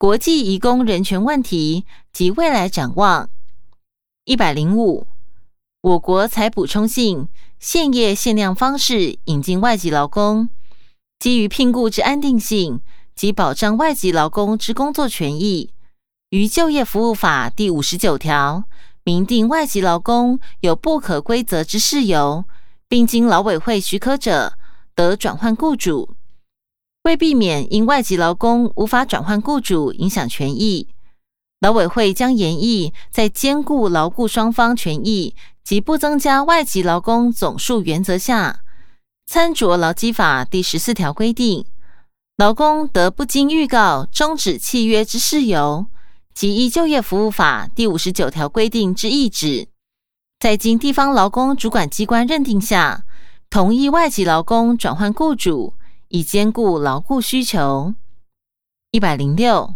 国际移工人权问题及未来展望。一百零五，我国采补充性限业限量方式引进外籍劳工，基于聘雇之安定性及保障外籍劳工之工作权益，于就业服务法第五十九条明定外籍劳工有不可归责之事由，并经劳委会许可者，得转换雇主。为避免因外籍劳工无法转换雇主影响权益，劳委会将研议在兼顾劳雇双方权益及不增加外籍劳工总数原则下，参酌劳基法第十四条规定，劳工得不经预告终止契约之事由，及依就业服务法第五十九条规定之意旨，在经地方劳工主管机关认定下，同意外籍劳工转换雇主。以兼顾劳雇需求。一百零六，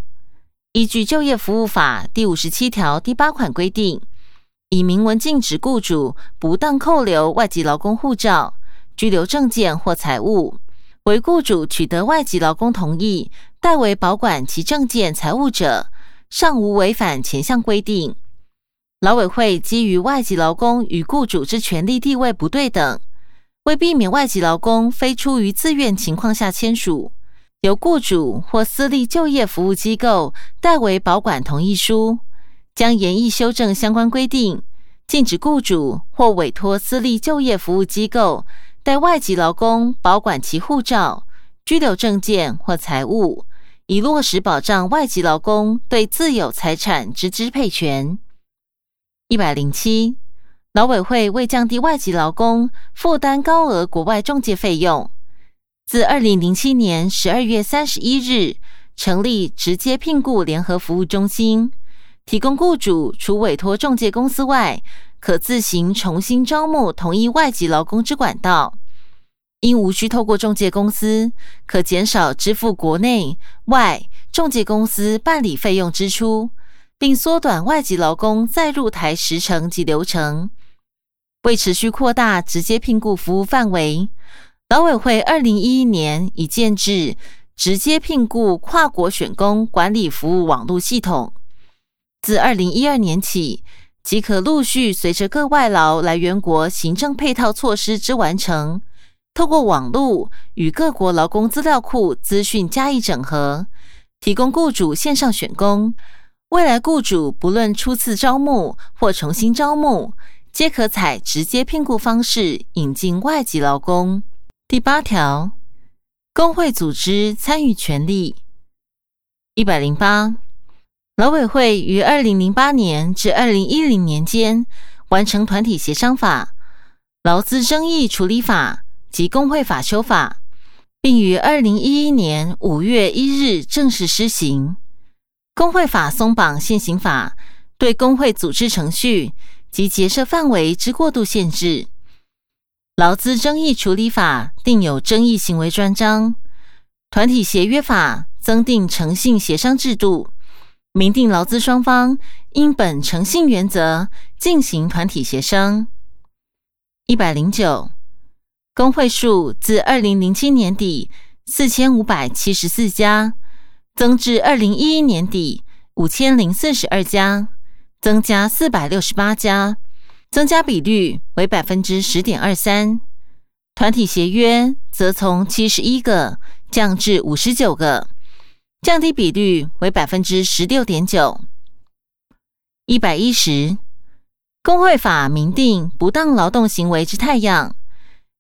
依据就业服务法第五十七条第八款规定，以明文禁止雇主不当扣留外籍劳工护照、居留证件或财物，为雇主取得外籍劳工同意代为保管其证件财物者，尚无违反前项规定。劳委会基于外籍劳工与雇主之权利地位不对等。为避免外籍劳工非出于自愿情况下签署由雇主或私立就业服务机构代为保管同意书，将严议修正相关规定，禁止雇主或委托私立就业服务机构代外籍劳工保管其护照、居留证件或财物，以落实保障外籍劳工对自有财产之支配权。一百零七。劳委会为降低外籍劳工负担高额国外中介费用，自二零零七年十二月三十一日成立直接聘雇联合服务中心，提供雇主除委托中介公司外，可自行重新招募同一外籍劳工之管道。因无需透过中介公司，可减少支付国内外中介公司办理费用支出，并缩短外籍劳工再入台时程及流程。为持续扩大直接聘雇服务范围，劳委会二零一一年已建制直接聘雇跨国选工管理服务网络系统。自二零一二年起，即可陆续随着各外劳来源国行政配套措施之完成，透过网络与各国劳工资料库资讯加以整合，提供雇主线上选工。未来雇主不论初次招募或重新招募。皆可采直接聘雇方式引进外籍劳工。第八条，工会组织参与权利。一百零八，劳委会于二零零八年至二零一零年间完成团体协商法、劳资争议处理法及工会法修法，并于二零一一年五月一日正式施行。工会法松绑现行法对工会组织程序。及结社范围之过度限制，劳资争议处理法定有争议行为专章，团体协约法增订诚信协商制度，明定劳资双方应本诚信原则进行团体协商。一百零九，工会数自二零零七年底四千五百七十四家，增至二零一一年底五千零四十二家。增加四百六十八家，增加比率为百分之十点二三。团体协约则从七十一个降至五十九个，降低比率为百分之十六点九。一百一十，工会法明定不当劳动行为之太阳，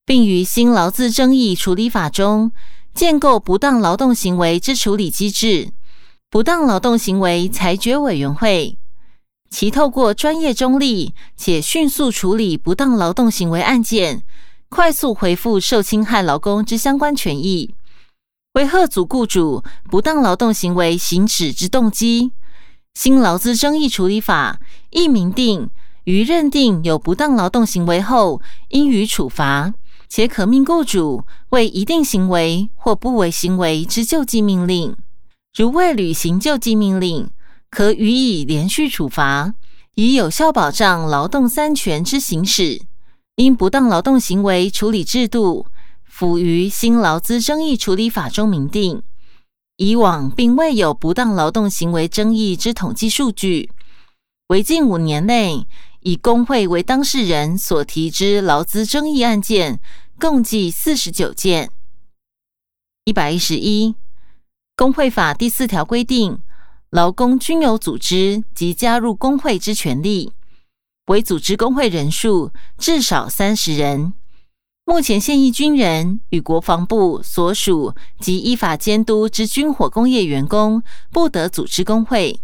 并于新劳资争议处理法中建构不当劳动行为之处理机制——不当劳动行为裁决委员会。其透过专业中立且迅速处理不当劳动行为案件，快速回复受侵害劳工之相关权益，为贺阻雇主不当劳动行为行使之动机。新劳资争议处理法亦明定，于认定有不当劳动行为后，应予处罚，且可命雇主为一定行为或不为行为之救济命令。如未履行救济命令，可予以连续处罚，以有效保障劳动三权之行使。因不当劳动行为处理制度，辅于新劳资争议处理法中明定，以往并未有不当劳动行为争议之统计数据，为近五年内以工会为当事人所提之劳资争议案件共计四十九件。一百一十一，工会法第四条规定，劳工均有组织及加入工会之权利，为组织工会人数至少三十人。目前现役军人与国防部所属及依法监督之军火工业员工不得组织工会；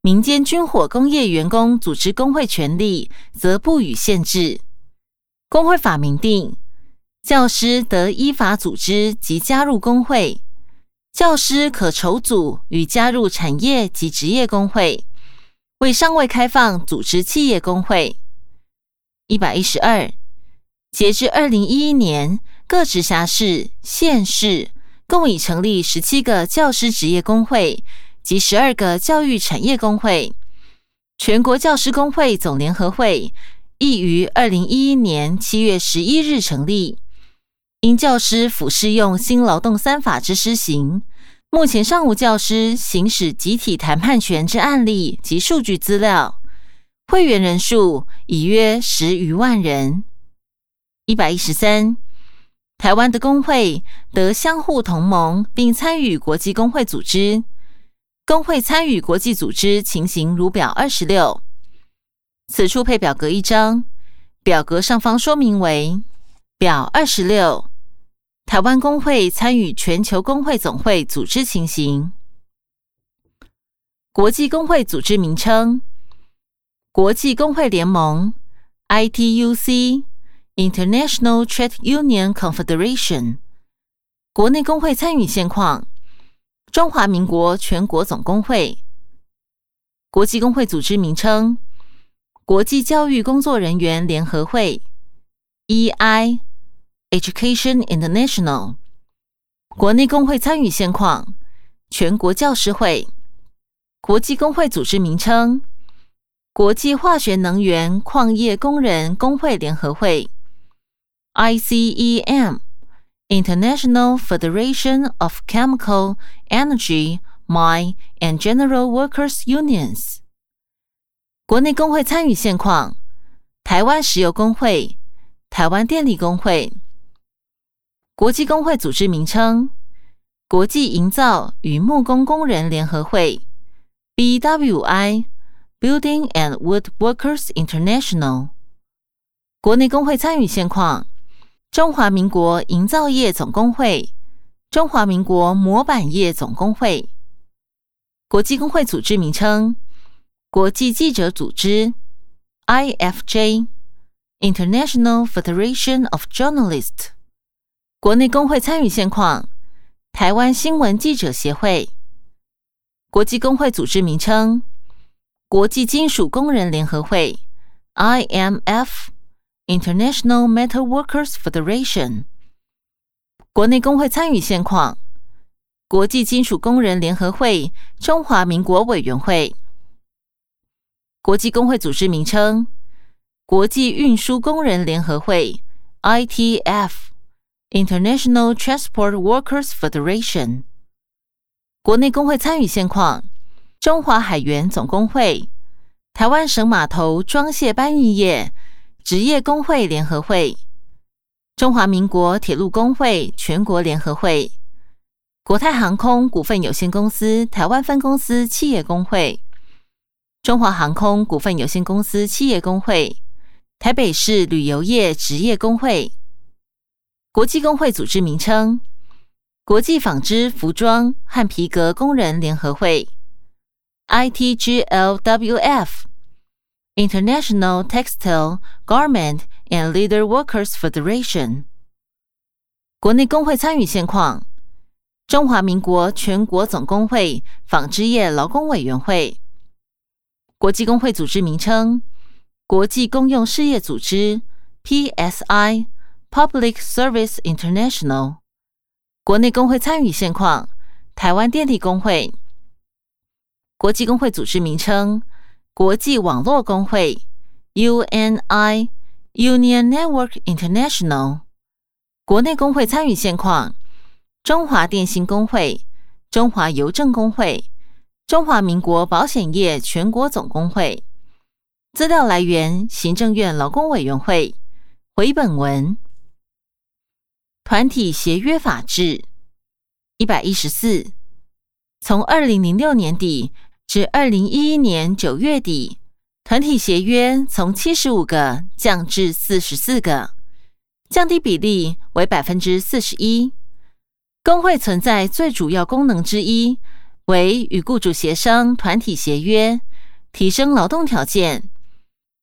民间军火工业员工组织工会权利则不予限制。工会法明定，教师得依法组织及加入工会，教师可筹组与加入产业及职业工会，为尚未开放组织企业工会。一百一十二。截至二零一一年，各直辖市、县市共已成立十七个教师职业工会及十二个教育产业工会。全国教师工会总联合会亦于二零一一年七月十一日成立。因教师辅适用新劳动三法之施行，目前尚无教师行使集体谈判权之案例及数据资料。会员人数已约十余万人。一百一十三，台湾的工会得相互同盟，并参与国际工会组织。工会参与国际组织情形如表二十六。此处配表格一张，表格上方说明为表二十六。台湾工会参与全球工会总会组织情形。国际工会组织名称：国际工会联盟 （ITUC）。International Trade Union Confederation，国内工会参与现况：中华民国全国总工会。国际工会组织名称：国际教育工作人员联合会 （EI Education International）。国内工会参与现况：全国教师会。国际工会组织名称：国际化学能源矿业工人工会联合会。ICEM International Federation of Chemical, Energy, Mine and General Workers Unions。国内工会参与现况：台湾石油工会、台湾电力工会。国际工会组织名称：国际营造与木工工人联合会 （BWI, Building and Wood Workers International）。国内工会参与现况。中华民国营造业总工会、中华民国模板业总工会。国际工会组织名称：国际记者组织 （IFJ，International Federation of Journalists）。国内工会参与现况：台湾新闻记者协会。国际工会组织名称：国际金属工人联合会 （IMF）。International Metal Workers Federation，国内工会参与现况：国际金属工人联合会中华民国委员会。国际工会组织名称：国际运输工人联合会 （ITF） International Transport Workers Federation）。国内工会参与现况：中华海员总工会、台湾省码头装卸搬运业。职业工会联合会、中华民国铁路工会全国联合会、国泰航空股份有限公司台湾分公司企业工会、中华航空股份有限公司企业工会、台北市旅游业职业工会。国际工会组织名称：国际纺织、服装和皮革工人联合会 （ITGLWF）。International Textile Garment and Leather Workers Federation。国内工会参与现况：中华民国全国总工会纺织业劳工委员会。国际工会组织名称：国际公用事业组织 （PSI, Public Service International）。国内工会参与现况：台湾电力工会。国际工会组织名称。国际网络工会 （UNI Union Network International） 国内工会参与现况：中华电信工会、中华邮政工会、中华民国保险业全国总工会。资料来源：行政院劳工委员会。回本文。团体协约法制一百一十四，从二零零六年底至二零一一年九月底，团体协约从七十五个降至四十四个，降低比例为百分之四十一。工会存在最主要功能之一为与雇主协商团体协约，提升劳动条件。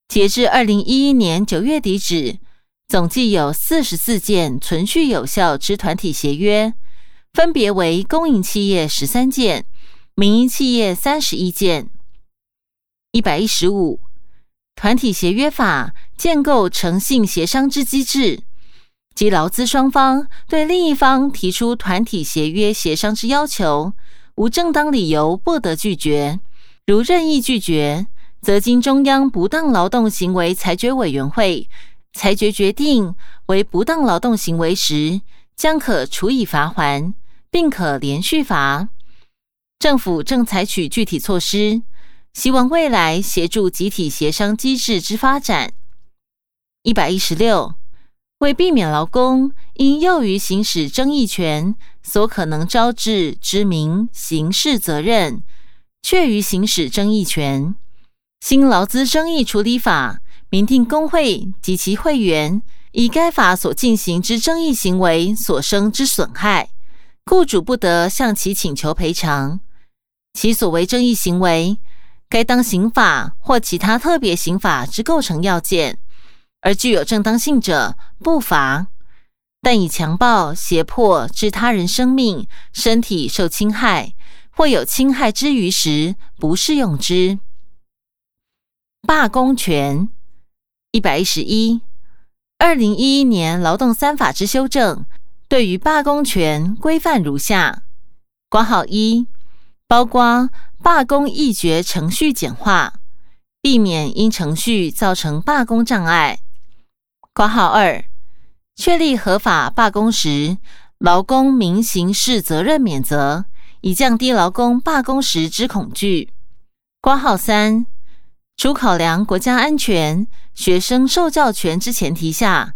截至二零一一年九月底止，总计有四十四件存续有效之团体协约，分别为公营企业十三件，民营企业三十一件。一百一十五，团体协约法建构诚信协商之机制，即劳资双方对另一方提出团体协约协商之要求，无正当理由不得拒绝，如任意拒绝。则经中央不当劳动行为裁决委员会裁决决定为不当劳动行为时，将可处以罚还，并可连续罚。政府正采取具体措施，希望未来协助集体协商机制之发展。一百一十六，为避免劳工因囿于行使争议权所可能招致之名刑事责任，却于行使争议权。新劳资争议处理法明定，工会及其会员以该法所进行之争议行为所生之损害，雇主不得向其请求赔偿。其所为争议行为，该当刑法或其他特别刑法之构成要件，而具有正当性者，不罚；但以强暴、胁迫致他人生命、身体受侵害，或有侵害之余时，不适用之。罢工权一百一十一，二零一一年劳动三法之修正，对于罢工权规范如下：括号一，包括罢工议决程序简化，避免因程序造成罢工障碍；括号二，确立合法罢工时劳工民刑事责任免责，以降低劳工罢工时之恐惧；括号三。除考量国家安全、学生受教权之前提下，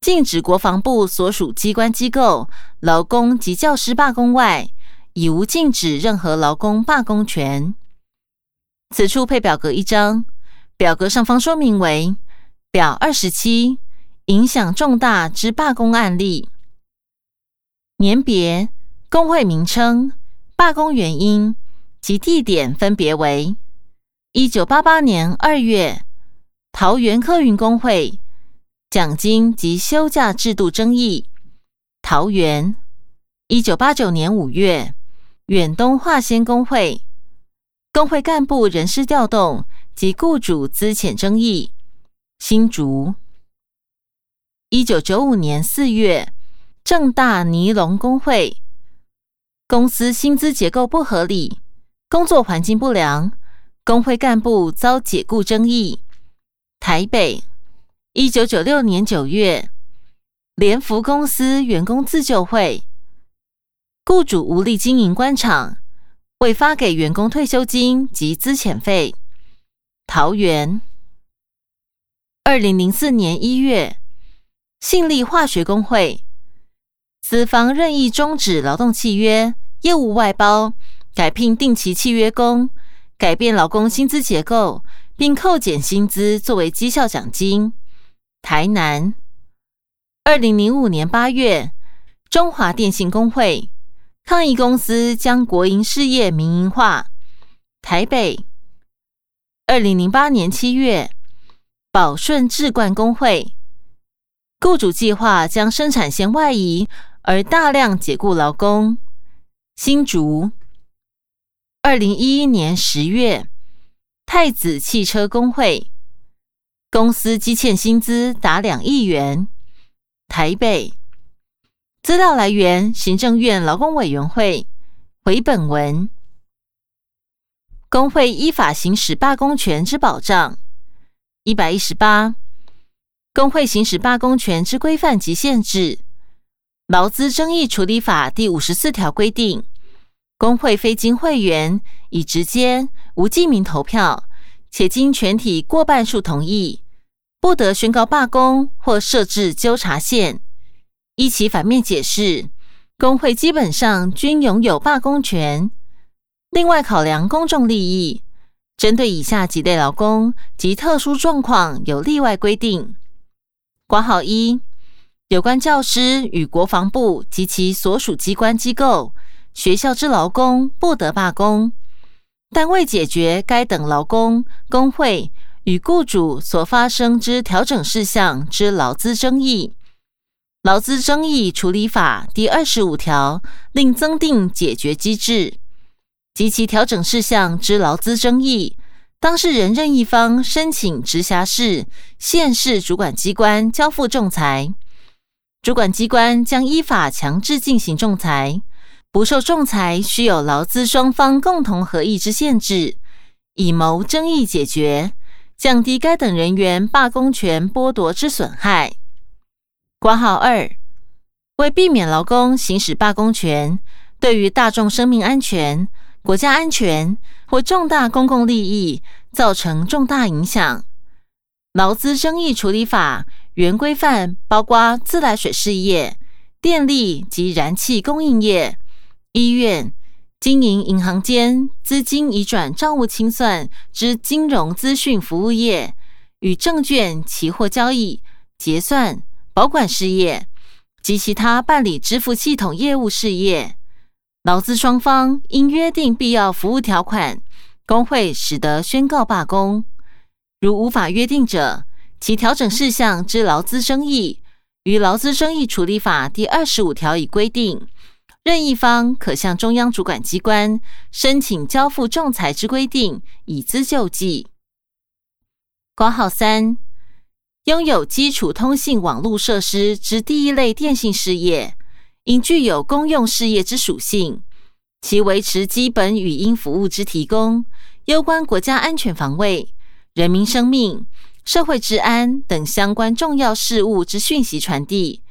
禁止国防部所属机关机构劳工及教师罢工外，已无禁止任何劳工罢工权。此处配表格一张，表格上方说明为表二十七，影响重大之罢工案例，年别、工会名称、罢工原因及地点分别为。一九八八年二月，桃园客运工会奖金及休假制度争议；桃园一九八九年五月，远东化纤工会工会干部人事调动及雇主资遣争议；新竹一九九五年四月，正大尼龙工会公司薪资结构不合理，工作环境不良。工会干部遭解雇争议。台北，一九九六年九月，联福公司员工自救会，雇主无力经营官场，未发给员工退休金及资遣费。桃园，二零零四年一月，信立化学工会，资方任意终止劳动契约，业务外包，改聘定期契约工。改变劳工薪资结构，并扣减薪资作为绩效奖金。台南，二零零五年八月，中华电信工会抗议公司将国营事业民营化。台北，二零零八年七月，宝顺智冠工会雇主计划将生产线外移，而大量解雇劳工。新竹。二零一一年十月，太子汽车工会公司积欠薪资达两亿元。台北资料来源：行政院劳工委员会。回本文工会依法行使罢工权之保障。一百一十八，工会行使罢工权之规范及限制。劳资争议处理法第五十四条规定。工会非经会员以直接无记名投票，且经全体过半数同意，不得宣告罢工或设置纠察线。依其反面解释，工会基本上均拥有罢工权。另外，考量公众利益，针对以下几类劳工及特殊状况有例外规定：挂号一，有关教师与国防部及其所属机关机构。学校之劳工不得罢工，但未解决该等劳工工会与雇主所发生之调整事项之劳资争议，劳资争议处理法第二十五条另增订解决机制，及其调整事项之劳资争议，当事人任一方申请直辖市、县市主管机关交付仲裁，主管机关将依法强制进行仲裁。不受仲裁，需有劳资双方共同合意之限制，以谋争议解决，降低该等人员罢工权剥夺之损害。括号二，为避免劳工行使罢工权对于大众生命安全、国家安全或重大公共利益造成重大影响，劳资争议处理法原规范包括自来水事业、电力及燃气供应业。医院、经营银行间资金移转账务清算之金融资讯服务业与证券期货交易结算保管事业及其他办理支付系统业务事业，劳资双方应约定必要服务条款，工会使得宣告罢工。如无法约定者，其调整事项之劳资争议，于劳资争议处理法第二十五条已规定。任意方可向中央主管机关申请交付仲裁之规定，以资救济。括号三，拥有基础通信网络设施之第一类电信事业，应具有公用事业之属性，其维持基本语音服务之提供，攸关国家安全防卫、人民生命、社会治安等相关重要事务之讯息传递。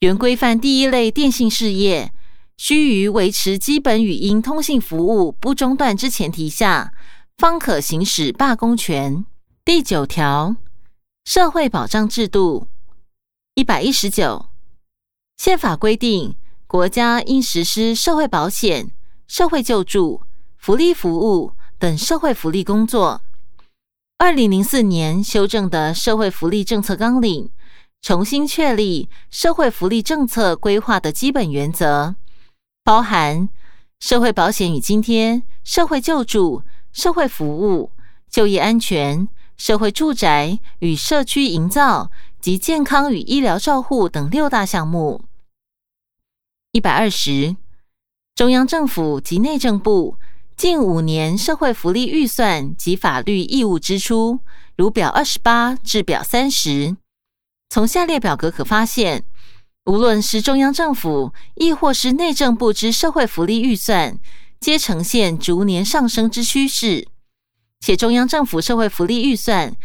原规范第一类电信事业。须于维持基本语音通信服务不中断之前提下，方可行使罢工权。第九条，社会保障制度一百一十九，宪法规定，国家应实施社会保险、社会救助、福利服务等社会福利工作。二零零四年修正的社会福利政策纲领，重新确立社会福利政策规划的基本原则。包含社会保险与津贴、社会救助、社会服务、就业安全、社会住宅与社区营造及健康与医疗照护等六大项目。一百二十，中央政府及内政部近五年社会福利预算及法律义务支出，如表二十八至表三十。从下列表格可发现。无论是中央政府，亦或是内政部之社会福利预算，皆呈现逐年上升之趋势。且中央政府社会福利预算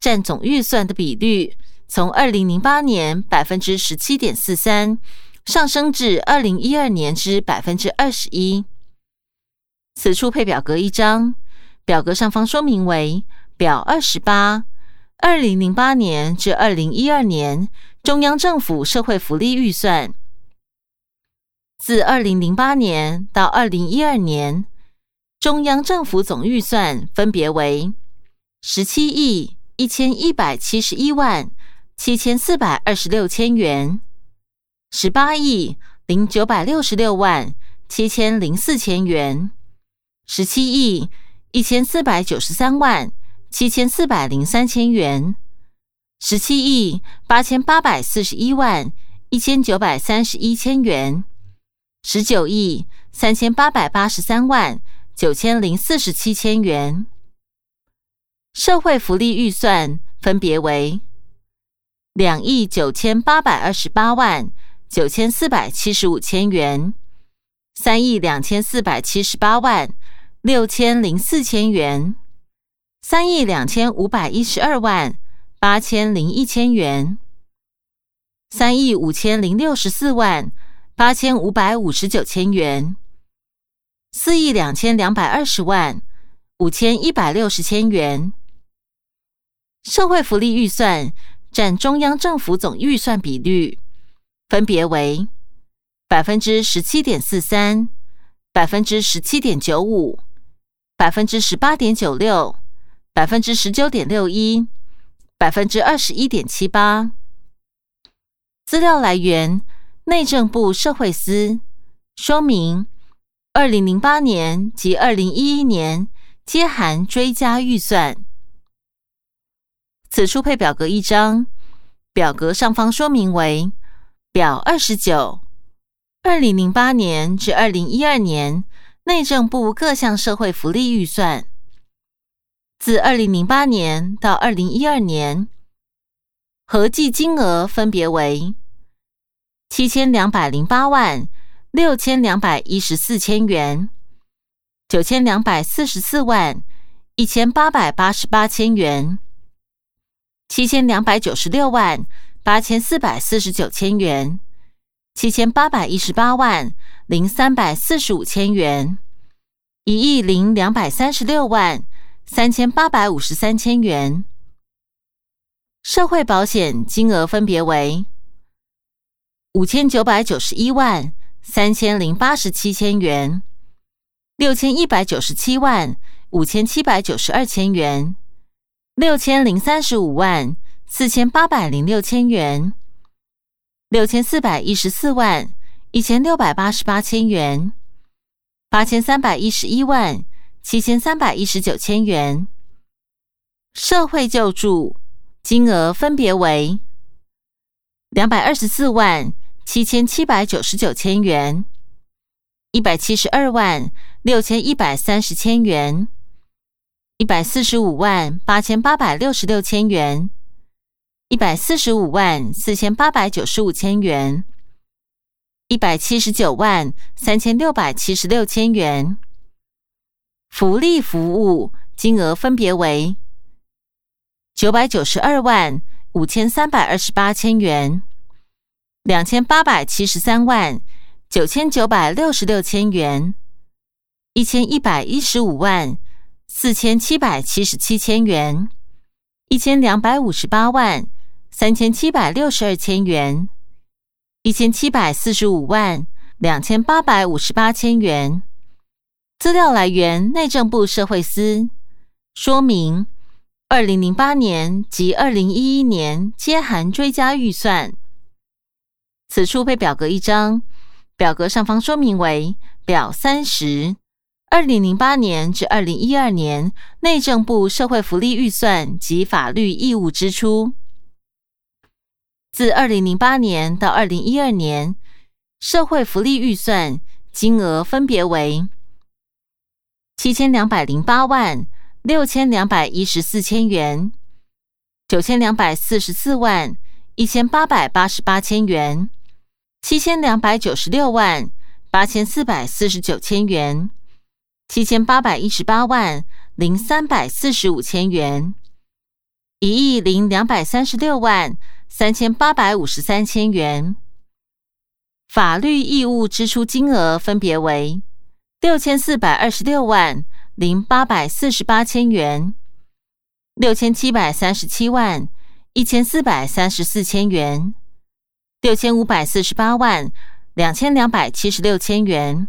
占总预算的比率，从二零零八年百分之十七点四三，上升至二零一二年之百分之二十一。此处配表格一张，表格上方说明为表二十八，二零零八年至二零一二年。中央政府社会福利预算自二零零八年到二零一二年，中央政府总预算分别为十七亿一千一百七十一万七千四百二十六千元，十八亿零九百六十六万七千零四千元，十七亿一千四百九十三万七千四百零三千元。十七亿八千八百四十一万一千九百三十一千元，十九亿三千八百八十三万九千零四十七千元。社会福利预算分别为两亿九千八百二十八万九千四百七十五千元，三亿两千四百七十八万六千零四千元，三亿两千五百一十二万。八千零一千元，三亿五千零六十四万八千五百五十九千元，四亿两千两百二十万五千一百六十千元。社会福利预算占中央政府总预算比率分别为百分之十七点四三、百分之十七点九五、百分之十八点九六、百分之十九点六一、百分之二十一点七八。资料来源：内政部社会司。说明：二零零八年及二零一一年皆含追加预算。此处配表格一张，表格上方说明为表二十九，二零零八年至二零一二年内政部各项社会福利预算，自二零零八年到二零一二年合计金额分别为七千两百零八万六千两百一十四千元，九千两百四十四万一千八百八十八千元。七千两百九十六万八千四百四十九千元，七千八百一十八万零三百四十五千元，一亿零两百三十六万三千八百五十三千元。社会保险金额分别为五千九百九十一万三千零八十七千元，六千一百九十七万五千七百九十二千元。六千零三十五万四千八百零六千元，六千四百一十四万一千六百八十八千元，八千三百一十一万七千三百一十九千元。社会救助金额分别为两百二十四万七千七百九十九千元，一百七十二万六千一百三十千元。一百四十五万八千八百六十六千元，一百四十五万四千八百九十五千元，一百七十九万三千六百七十六千元。福利服务金额分别为九百九十二万五千三百二十八千元，两千八百七十三万九千九百六十六千元，一千一百一十五万。四千七百七十七千元，一千两百五十八万三千七百六十二千元，一千七百四十五万两千八百五十八千元。资料来源：内政部社会司。说明：二零零八年及二零一一年皆含追加预算。此处配表格一张，表格上方说明为表三十。二零零八年至二零一二年内政部社会福利预算及法律义务支出，自二零零八年到二零一二年社会福利预算金额分别为七千两百零八万六千两百一十四千元，九千两百四十四万一千八百八十八千元，七千两百九十六万八千四百四十九千元。七千八百一十八万零三百四十五千元，一亿零两百三十六万三千八百五十三千元。法律义务支出金额分别为六千四百二十六万零八百四十八千元，六千七百三十七万一千四百三十四千元，六千五百四十八万两千两百七十六千元。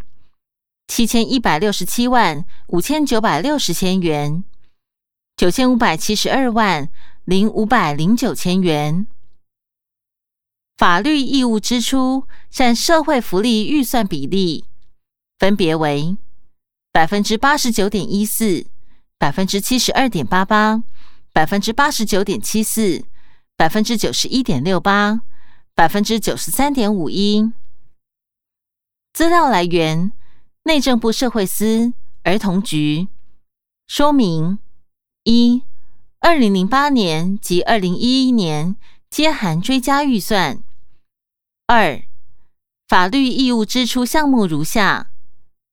七千一百六十七万五千九百六十千元，九千五百七十二万零五百零九千元。法律义务支出占社会福利预算比例分别为百分之八十九点一四、百分之七十二点八八、百分之八十九点七四、百分之九十一点六八、百分之九十三点五一。资料来源。内政部社会司儿童局说明：一、二零零八年及二零一一年皆含追加预算。二、法律义务支出项目如下：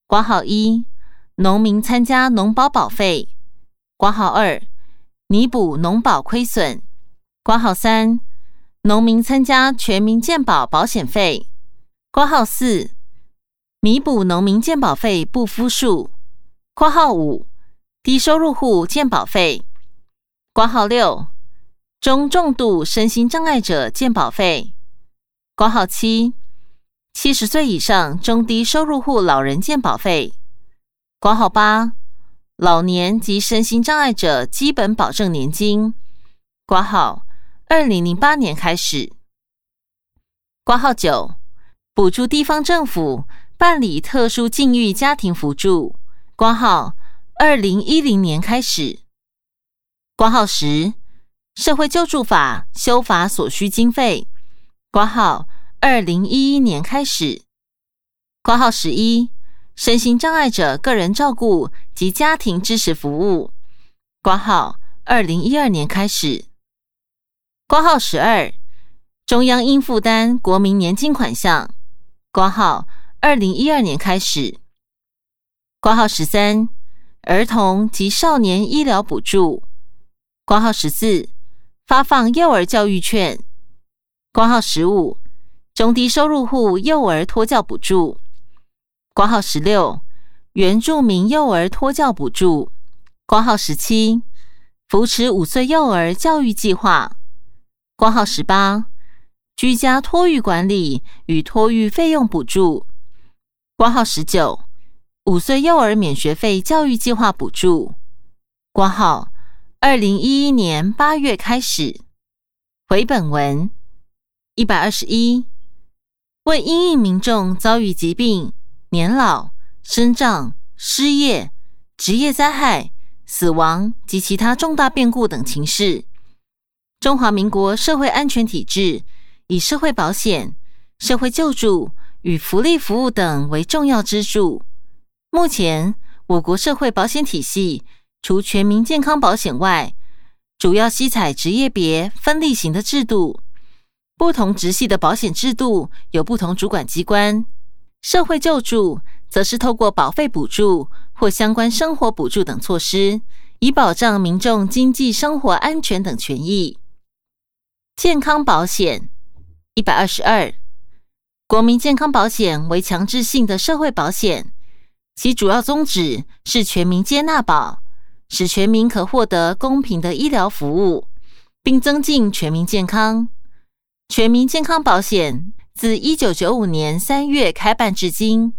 挂号一、农民参加农保保费；挂号二、弥补农保亏损；挂号三、农民参加全民健保保险费；挂号四。弥补农民健保费不敷数（括号五）低收入户健保费（括号六）中重度身心障碍者健保费（括号七）七十岁以上中低收入户老人健保费（括号八）老年及身心障碍者基本保证年金（括号二零零八年开始）。括号九，补助地方政府办理特殊境遇家庭扶助。括号二零一零年开始。括号十，社会救助法修法所需经费。括号二零一一年开始。括号十一，身心障碍者个人照顾及家庭支持服务。括号二零一二年开始。括号十二。中央应负担国民年金款项，挂号二零一二年开始。挂号十三，儿童及少年医疗补助，挂号十四，发放幼儿教育券，挂号十五，中低收入户幼儿托教补助，挂号十六，原住民幼儿托教补助，挂号十七，扶持五岁幼儿教育计划，挂号十八。居家托育管理与托育费用补助，挂号十九，五岁幼儿免学费教育计划补助，挂号二零一一年八月开始。回本文。一百二十一，为因应民众遭遇疾病、年老、生障、失业、职业灾害、死亡及其他重大变故等情事，中华民国社会安全体制。以社会保险、社会救助与福利服务等为重要支柱。目前，我国社会保险体系除全民健康保险外，主要吸采职业别分立型的制度。不同直系的保险制度有不同主管机关。社会救助则是透过保费补助或相关生活补助等措施，以保障民众经济生活安全等权益。健康保险。一百二十二，国民健康保险为强制性的社会保险，其主要宗旨是全民接纳保，使全民可获得公平的医疗服务，并增进全民健康。全民健康保险自一九九五年三月开办至今，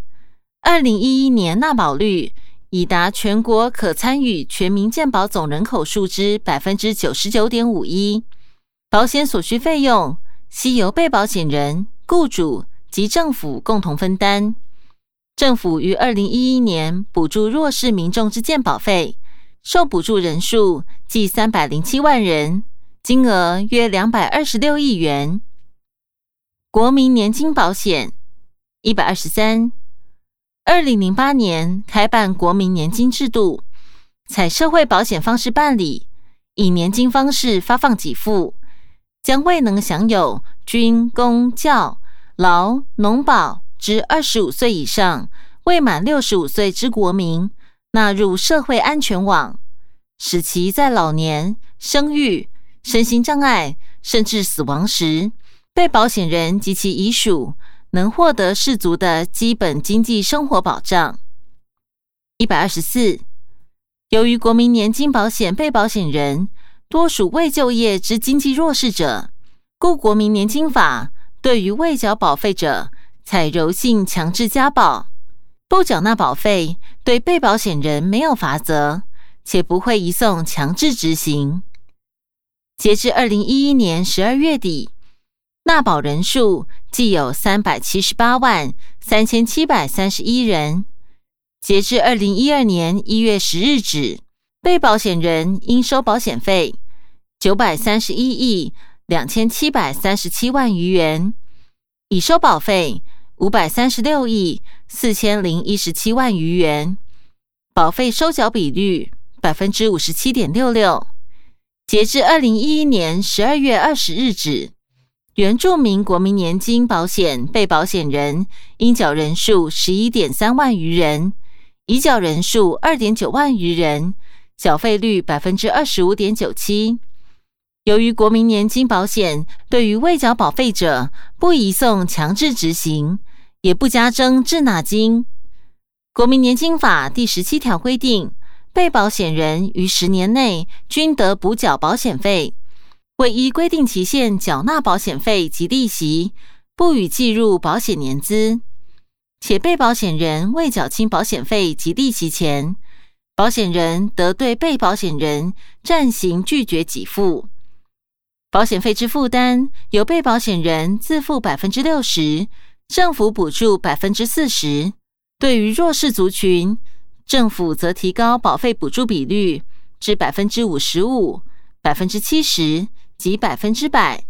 二零一一年纳保率已达全国可参与全民健保总人口数之百分之九十九点五一，保险所需费用。系由被保险人、雇主及政府共同分担。政府于二零一一年补助弱势民众之健保费，受补助人数计三百零七万人，金额约两百二十六亿元。国民年金保险一百二十三，二零零八年开办国民年金制度，采社会保险方式办理，以年金方式发放给付。将未能享有军公教劳农保之二十五岁以上未满六十五岁之国民纳入社会安全网，使其在老年、生育、身心障碍甚至死亡时，被保险人及其遗属能获得适足的基本经济生活保障。一百二十四，由于国民年金保险被保险人。多属未就业之经济弱势者，故国民年金法对于未缴保费者，采柔性强制加保，不缴纳保费对被保险人没有罚则，且不会移送强制执行。截至二零一一年十二月底，纳保人数计有三百七十八万三千七百三十一人。截至二零一二年一月十日止。被保险人应收保险费九百三十一亿两千七百三十七万余元，已收保费五百三十六亿四千零一十七万余元，保费收缴比率百分之五十七点六六。截至二零一一年十二月二十日止，原住民国民年金保险被保险人应缴人数十一点三万余人，已缴人数二点九万余人。缴费率百分之二十五点九七。由于国民年金保险对于未缴保费者不移送强制执行，也不加征滞纳金。国民年金法第十七条规定，被保险人于十年内均得补缴保险费，未依规定期限缴纳保险费及利息，不予计入保险年资。且被保险人未缴清保险费及利息前，保险人得对被保险人暂行拒绝给付。保险费之负担由被保险人自付百分之六十，政府补助百分之四十。对于弱势族群，政府则提高保费补助比率至百分之五十五、百分之七十及百分之百。